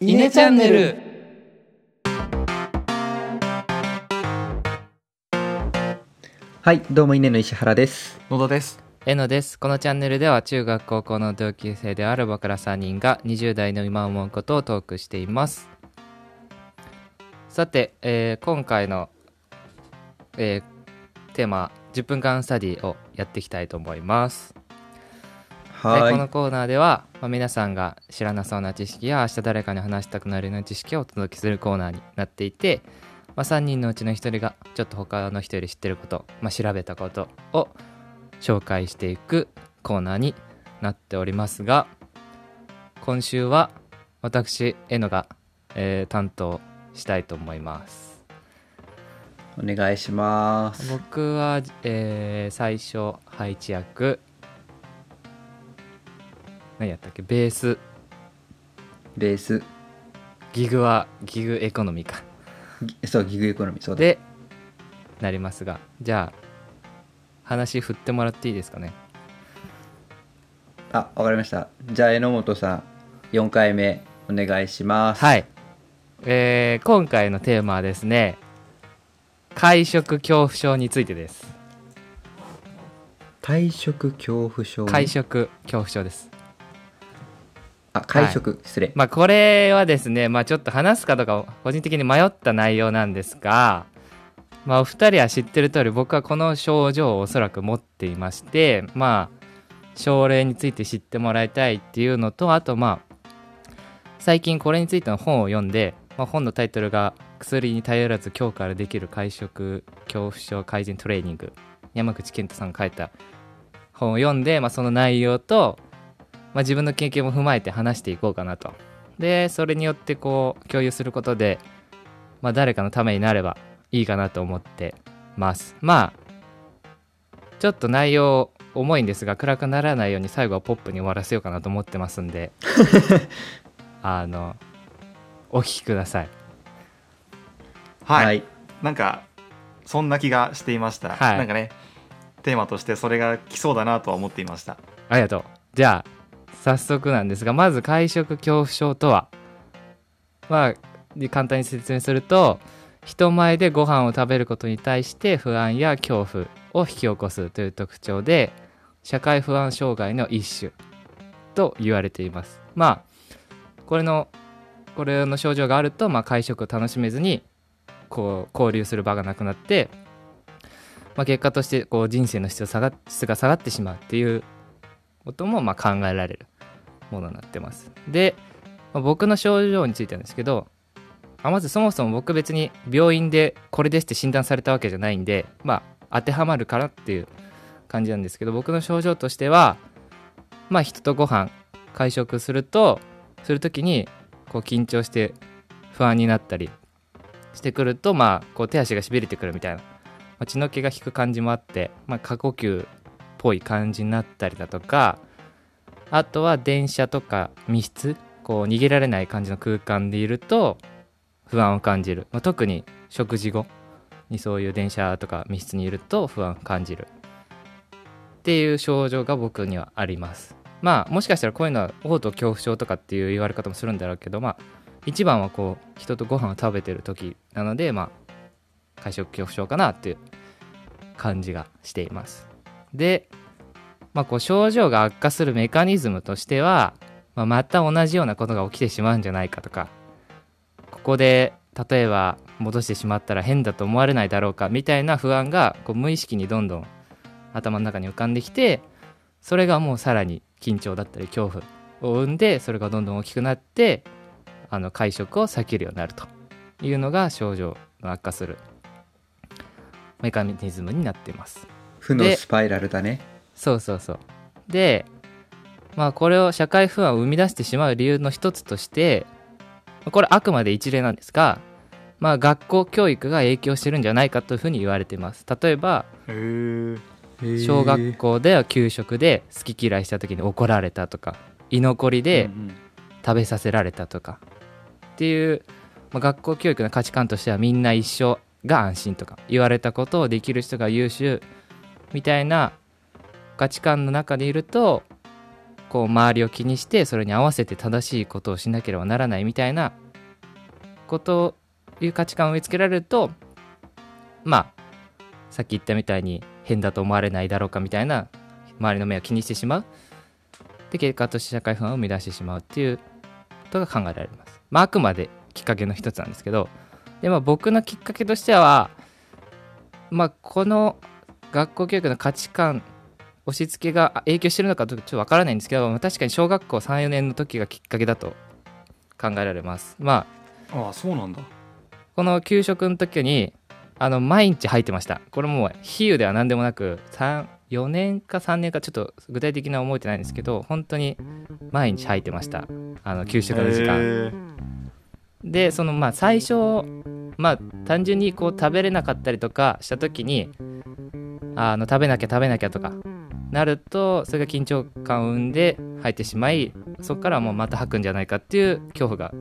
イネチャンネル。はい、どうも稲の石原です。野田です。えのです。このチャンネルでは中学高校の同級生である僕ら3人が20代の今思うことをトークしています。さて、えー今回の、えーテーマ10分間スタディをやっていきたいと思いますではこのコーナーでは、まあ皆さんが知らなそうな知識や明日誰かに話したくなるような知識をお届けするコーナーになっていて、まあ、3人のうちの1人がちょっと他の人より知ってること、まあ、調べたことを紹介していくコーナーになっておりますが今週は私えのが、えー担当したいと思います。い、お願いします。僕は、えー最初配置役何やったっけ？ベース。ベース、ギグはギグエコノミーか。ぎそう、ギグエコノミー、そうだ。でなりますが。じゃあ話振ってもらっていいですかね？あ、わかりました。じゃあ、榎本さん、4回目、お願いします。はい。えー今回のテーマはですね会食恐怖症についてです。退職恐怖症。会食恐怖症ですあ、会食、失礼。まあこれはですねまあちょっと話すかどうか個人的に迷った内容なんですがまあお二人は知ってる通り僕はこの症状をおそらく持っていましてまあ症例について知ってもらいたいっていうのとあとまあ最近これについての本を読んで、まあ、本のタイトルが「薬に頼らず今日からできる会食恐怖症改善トレーニング」山口健太さんが書いた本を読んで、まあ、その内容と、まあ、自分の経験も踏まえて話していこうかなと。でそれによってこう共有することで、まあ、誰かのためになればいいかなと思ってます。まあちょっと内容重いんですが暗くならないように最後はポップに終わらせようかなと思ってますんで。あのお聞きください。はい、はい。なんかそんな気がしていました、はい。なんかねテーマとしてそれが来そうだなとは思っていました。ありがとう。じゃあ早速なんですがまず会食恐怖症とは？まあ簡単に説明すると人前でご飯を食べることに対して不安や恐怖を引き起こすという特徴で社会不安障害の一種と言われています。まあこれのこれの症状があると、まあ、会食を楽しめずにこう交流する場がなくなって、まあ、結果としてこう人生の質が下が質が下がってしまうっていうこともまあ考えられる。ものになってます。で、まあ僕の症状についてなんですけどあまずそもそも僕別に病院でこれですって診断されたわけじゃないんでまあ当てはまるかなっていう感じなんですけど僕の症状としてはまあ人とご飯会食するとする時にこう緊張して不安になったりしてくるとまあこう手足がしびれてくるみたいな、まあ血の気が引く感じもあって、まあ、過呼吸っぽい感じになったりだとかあとは電車とか密室こう逃げられない感じの空間でいると不安を感じる、まあ、特に食事後にそういう電車とか密室にいると不安を感じる。っていう症状が僕にはあります。まあもしかしたらこういうのは嘔吐恐怖症とかっていう言われ方もするんだろうけどまあ一番はこう人とご飯を食べてる時なのでまあ会食恐怖症かなっていう感じがしています。で、まあ、こう症状が悪化するメカニズムとしては、まあ、また同じようなことが起きてしまうんじゃないかとかここで例えば戻してしまったら変だと思われないだろうかみたいな不安がこう無意識にどんどん頭の中に浮かんできてそれがもうさらに緊張だったり恐怖を生んでそれがどんどん大きくなってあの会食を避けるようになるというのが症状の悪化するメカニズムになっています負のスパイラルだね。そうそうそう。でまあこれを社会不安を生み出してしまう理由の一つとしてこれあくまで一例なんですがまあ学校教育が影響してるんじゃないかというふうに言われています。例えば小学校では給食で好き嫌いした時に怒られたとか居残りで食べさせられたとかっていう、まあ、学校教育の価値観としてはみんな一緒が安心とか言われたことをできる人が優秀みたいな価値観の中でいるとこう周りを気にしてそれに合わせて正しいことをしなければならないみたいなこという価値観を植え付けられるとまあさっき言ったみたいに変だと思われないだろうかみたいな周りの目を気にしてしまう。で結果として社会不安を生み出してしまうっていうことが考えられます、まあ、あくまできっかけの一つなんですけど。で、まあ、僕のきっかけとしてはまあこの学校教育の価値観押し付けが影響してるのかちょっとわからないんですけど、まあ確かに小学校34年の時がきっかけだと考えられます。まあああそうなんだ。この給食の時にあの毎日入ってました。これもう比喩では何でもなく4年か3年かちょっと具体的な覚えてないんですけど本当に毎日入ってました。あの給食の時間。でそのまあ最初まあ単純にこう食べれなかったりとかした時にあの食べなきゃ食べなきゃとかなるとそれが緊張感を生んで入ってしまいそこからもうまた吐くんじゃないかっていう恐怖が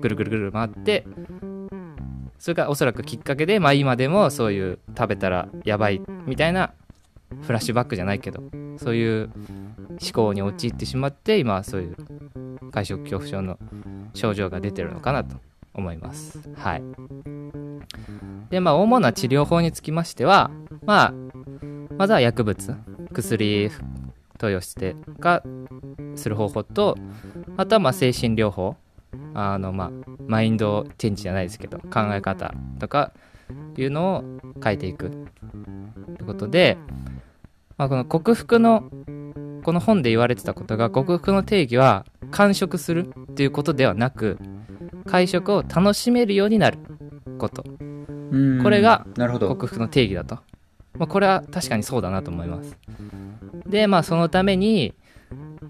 ぐるぐるぐる回ってそれがおそらくきっかけで、まあ、今でもそういう食べたらやばいみたいなフラッシュバックじゃないけどそういう思考に陥ってしまって今はそういう会食恐怖症の症状が出てるのかなと思います。はい。で、まあ、主な治療法につきましては、まあ、まずは薬物、薬投与してがする方法と、あとはまあ精神療法、あのまあ、マインドチェンジじゃないですけど、考え方とかいうのを変えていく。ということで、まあ、この克服のこの本で言われてたことが克服の定義は完食するっていうことではなく会食を楽しめるようになること。うん。これが克服の定義だと、まあ、これは確かにそうだなと思います。でまあそのために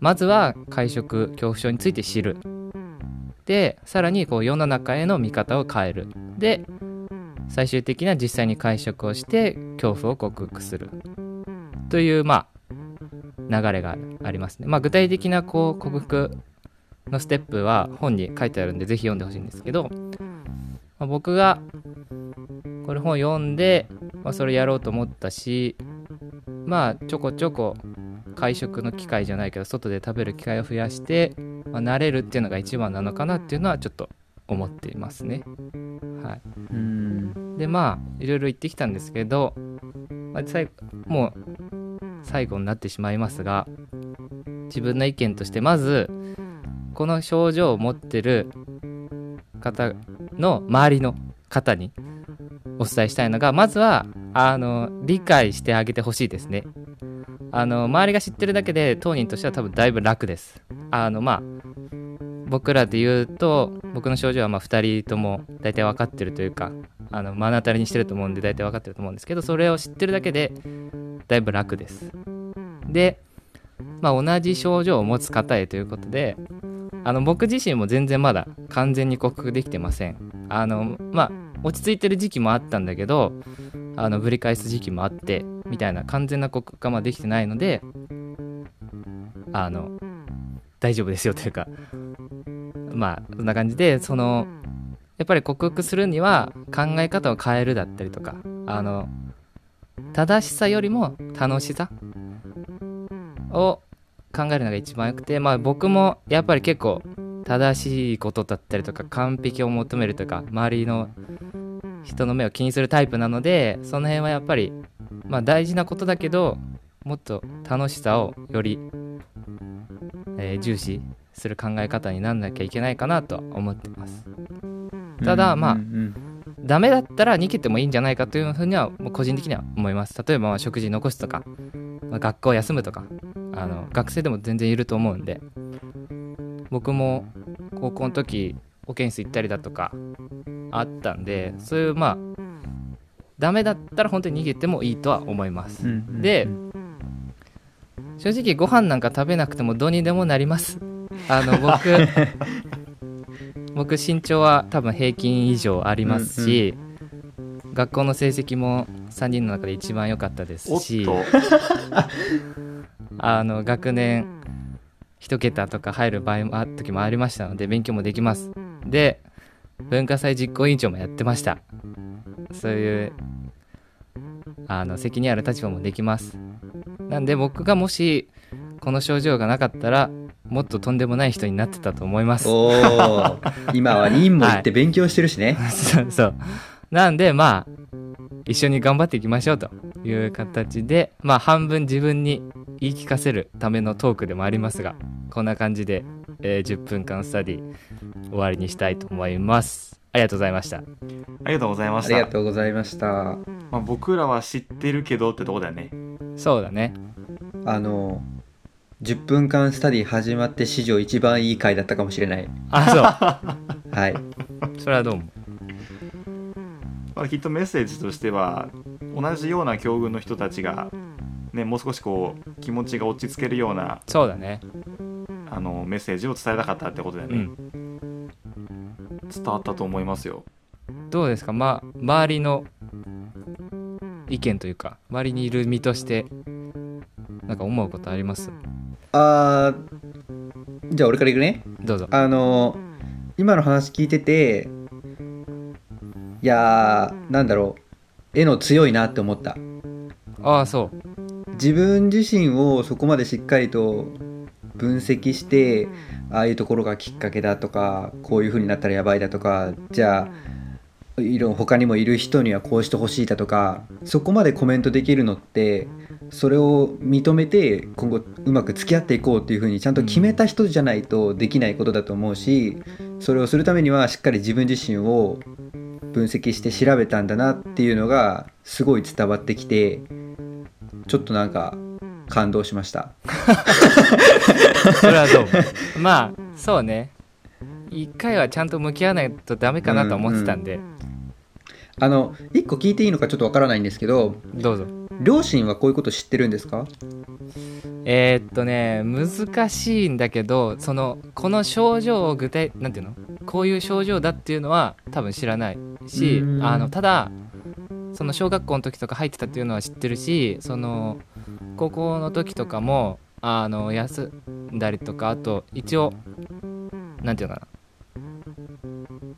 まずは会食恐怖症について知る。でさらにこう世の中への見方を変える。で最終的には実際に会食をして恐怖を克服する。というまあ流れがありますね。まあ、具体的なこう克服のステップは本に書いてあるんでぜひ読んでほしいんですけど、まあ僕がこれ本読んで、まあ、それやろうと思ったしまあちょこちょこ会食の機会じゃないけど外で食べる機会を増やして、まあ、慣れるっていうのが一番なのかなっていうのはちょっと思っていますね。はい、うんでまあいろいろ言ってきたんですけど、まあ、最後もう最後になってしまいますが自分の意見としてまずこの症状を持ってる方の周りの方にお伝えしたいのがまずはあの理解してあげてほしいですね。あの周りが知ってるだけで当人としては多分だいぶ楽です。あのまあ僕らで言うと僕の症状はま2人とも大体分かってるというかあの目の当たりにしてると思うんで大体分かってると思うんですけどそれを知ってるだけでだいぶ楽です。で、まあ、同じ症状を持つ方へということであの僕自身も全然まだ完全に克服できてません。あのまあ落ち着いてる時期もあったんだけどあのぶり返す時期もあってみたいな完全な克服がまできてないのであの大丈夫ですよというかまあそんな感じでそのやっぱり克服するには考え方を変えるだったりとかあの正しさよりも楽しさを考えるのが一番よくてまあ僕もやっぱり結構正しいことだったりとか完璧を求めるとか周りの人の目を気にするタイプなのでその辺はやっぱりまあ大事なことだけどもっと楽しさをより、えー重視する考え方になんなきゃいけないかなとは思ってます。ただまあうんダメだったら逃げてもいいんじゃないかというふうにはもう個人的には思います。例えばまあ食事残すとか、まあ学校休むとかあの学生でも全然いると思うんで僕も高校の時保健室行ったりだとかあったんでそういうまあダメだったら本当に逃げてもいいとは思います。うんうんでうん。正直ご飯なんか食べなくてもどうにでもなります。あの僕 僕身長は多分平均以上ありますし、学校の成績も3人の中で一番良かったですしと。あの学年一桁とか入る場合もあ時もありましたので勉強もできますで文化祭実行委員長もやってました。そういうあの責任ある立場もできます。なんで僕がもしこの症状がなかったらもっととんでもない人になってたと思います。今は任も行って勉強してるしね、そうそう。なんでまあ一緒に頑張っていきましょうという形でまあ半分自分に言い聞かせるためのトークでもありますがこんな感じで、えー10分間スタディ終わりにしたいと思います。ありがとうございました。ありがとうございまありしたがとうございました。まあ、僕らは知ってるけどってとこだよね。そうだね。あの10分間スタディ始まって史上一番いい回だったかもしれない。あ はい。そうそれはどうもまあ、きっとメッセージとしては同じような境遇の人たちが、ね、もう少しこう気持ちが落ち着けるようなそうだねあのメッセージを伝えたかったってことだよね、うん。伝わったと思いますよ。どうですか？ま周りの意見というか周りにいる身としてなんか思うことあります？あーじゃあ俺からいくね。どうぞ。あの今の話聞いてていやーなんだろう。絵の強いなって思った。ああそう。自分自身をそこまでしっかりと分析してああいうところがきっかけだとかこういう風になったらやばいだとかじゃあいろ他にもいる人にはこうしてほしいだとかそこまでコメントできるのってそれを認めて今後うまく付き合っていこうっていう風にちゃんと決めた人じゃないとできないことだと思うしそれをするためにはしっかり自分自身を分析して調べたんだなっていうのがすごい伝わってきてちょっとなんか感動しました。それはどうもまあそうね。一回はちゃんと向き合わないとダメかなと思ってたんで、あの一個聞いていいのかちょっとわからないんですけどどうぞ。両親はこういうこと知ってるんですか？えー、っとね難しいんだけどそのこの症状を具体なんていうの？こういう症状だっていうのは多分知らないしうん。あのただその小学校の時とか入ってたっていうのは知ってるしその高校の時とかもあの休んだりとかあと一応なんていうのかな。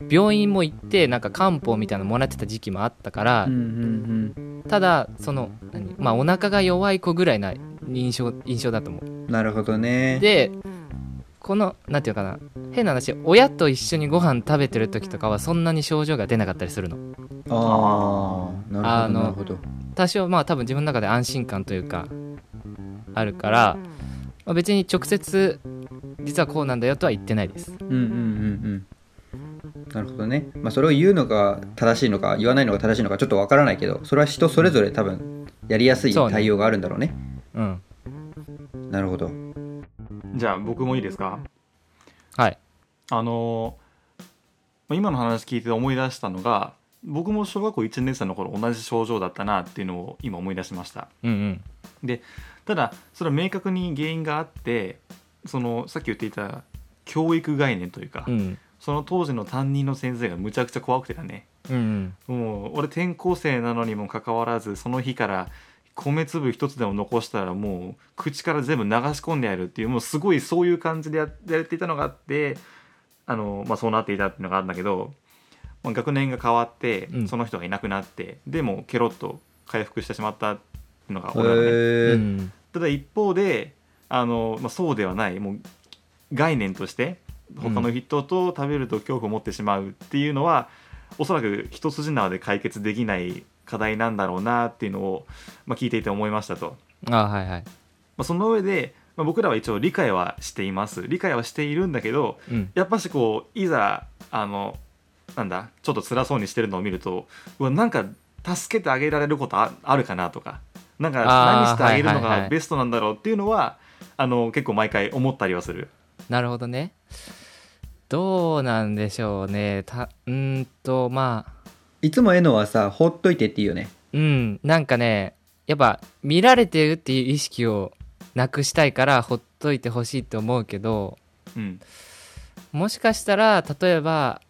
病院も行ってなんか漢方みたいなのもらってた時期もあったから、うんうんただその何まあお腹が弱い子ぐらいな印象印象だと思う。うんなるほどね。でこのなんていうのかな。変な話親と一緒にご飯食べてる時とかはそんなに症状が出なかったりするのああなるほどなるほど。多少まあ多分自分の中で安心感というかあるから、まあ、別に直接実はこうなんだよとは言ってないです。うんうんうんうん。なるほどね。まあそれを言うのが正しいのか言わないのが正しいのかちょっとわからないけどそれは人それぞれ多分やりやすい対応があるんだろうね。うん。なるほど。じゃあ僕もいいですか？はい。あのまあ今の話聞いて思い出したのが僕も小学校1年生の頃同じ症状だったなっていうのを今思い出しました。うんうん。ただそれは明確に原因があってそのさっき言っていた教育概念というか、うん。その当時の担任の先生がむちゃくちゃ怖くてだね。うんうん。もう俺転校生なのにもかかわらずその日から米粒一つでも残したらもう口から全部流し込んでやるっていうもうすごいそういう感じでややっていたのがあってあの、まあ、そうなっていたっていうのがあるんだけど、まあ、学年が変わってうん。その人がいなくなって、でもケロッと回復してしまったのがへ俺はね。うえん。ただ一方であの、まあ、そうではないもう概念として他の人と食べると恐怖を持ってしまうっていうのは、おそらく一筋縄で解決できない課題なんだろうなっていうのを、まあ、聞いていて思いましたと。あはいはい。まあ、その上で、まあ、僕らは一応理解はしています。理解はしているんだけどうん。やっぱしこういざあのなんだ？ちょっと辛そうにしてるのを見るとうわなんか助けてあげられることああるかなとか。なんか何してあげるのがベストなんだろうっていうのは、あの結構毎回思ったりはする。なるほどね。どうなんでしょうね。たうーんとまあ。いつもえのはさほっといてっていいよね。うん。なんかねやっぱ見られてるっていう意識をなくしたいからほっといてほしいって思うけどうん。もしかしたら例えば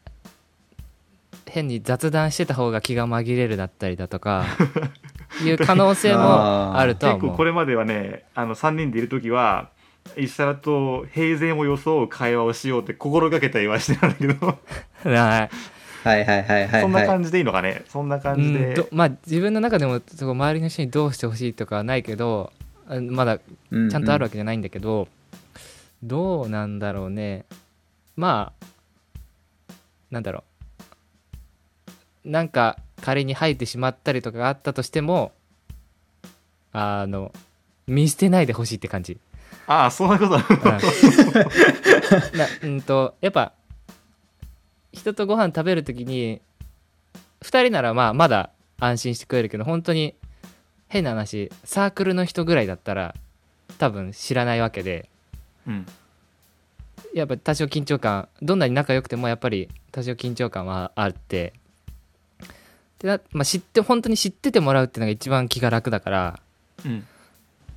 変に雑談してた方が気が紛れるだったりだとか いう可能性もあるとは思う。結構これまではねあの3人でいる時は石原と平然を装う会話をしようって心がけたりはしてたんだけど。はい。はいはいはいはいはい。そんな感じでいいのかね？そんな感うじで、まあ自分の中でもそこ周りの人にどうしてほしいとかはないけどあまだうん。ちゃんとあるわけじゃないんだけど、どうなんだろうね。まあなんだろうなんか仮に生えてしまったりとかがあったとしてもあの見捨てないでほしいって感じ。ああそういうこと。うん。なうんとやっぱ人とご飯食べるときに2人ならまあまだ安心して食えるけど本当に変な話サークルの人ぐらいだったら多分知らないわけで。うん。やっぱ多少緊張感どんなに仲良くてもやっぱり多少緊張感はあってでな、まあ、知って本当に知っててもらうっていうのが一番気が楽だから。うん。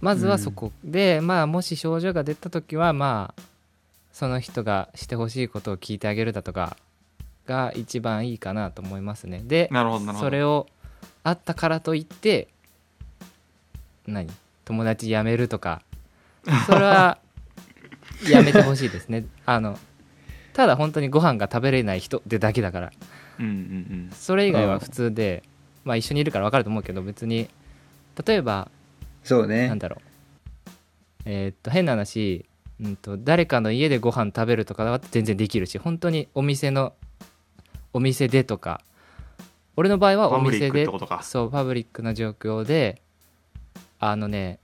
まずはそこで、まあもし症状が出た時はまあその人がしてほしいことを聞いてあげるだとかが一番いいかなと思いますね。でそれをあったからといって何？友達辞めるとか。それは やめてほしいですね。あのただ本当にご飯が食べれない人ってだけだからそれ以外は普通で、まあ一緒にいるから分かると思うけど別に例えばそうね。なんだろう。えーっと変な話、うん、と誰かの家でご飯食べるとかは全然できるし本当にお店のお店でとか俺の場合はお店でそうパブリックな状況であのね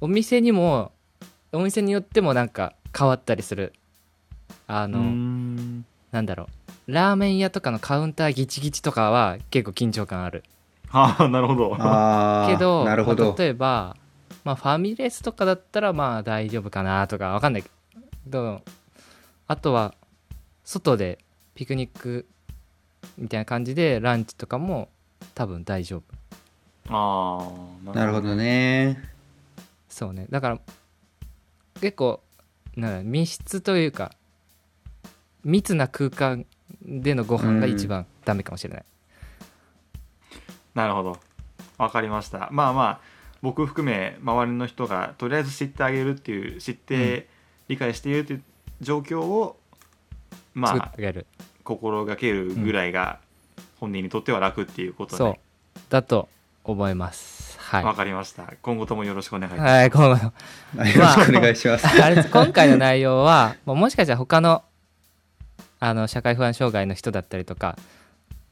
お店にもお店によってもなんか変わったりする。あの、なんだろうラーメン屋とかのカウンターギチギチとかは結構緊張感ある。ああなるほど。ああけどなるほど。まあ例えば、まあ、ファミレスとかだったらまあ大丈夫かなとかわかんないけどあとは外でピクニックみたいな感じでランチとかも多分大丈夫。ああなるほどね。そうね。だから結構なんだ密室というか密な空間でのご飯が一番ダメかもしれない、なるほど。わかりました。まあまあ僕含め周りの人がとりあえず知ってあげるっていう知って、理解しているっていう状況をまあ心がけるぐらいが本人にとっては楽っていうことそう。でだと思います。はい。わかりました。今後ともよろしくお願いします、はい、今後 よろしくお願いします、今回の内容はもしかしたら他のあの社会不安障害の人だったりとか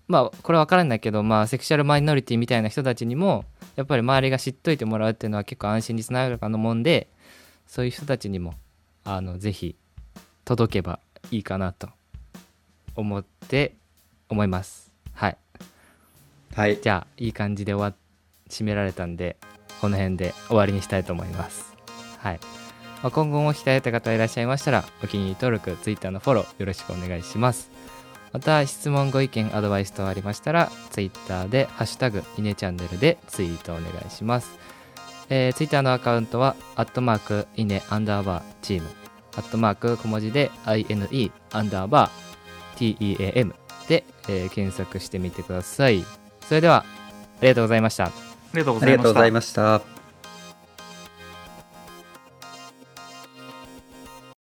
まあこれ分からないけど、まあ、セクシャルマイノリティみたいな人たちにもやっぱり周りが知っといてもらうっていうのは結構安心につながるかと思うんでそういう人たちにもあのぜひ届けばいいかなと思って思います。はい。はい。じゃあいい感じで終わ締められたんでこの辺で終わりにしたいと思います。はい、まあ、今後も鍛えた方いらっしゃいましたらお気に入り登録 Twitter のフォローよろしくお願いします。また質問ご意見アドバイス等ありましたら Twitter で「ハッシュタグイネチャンネル」でツイートお願いします。えー、Twitter のアカウントはアットマークイネアンダーバーチーム。アットマーク小文字で INE アンダーバー TEAM で、えー検索してみてください。それではありがとうございました。ありがとうございました。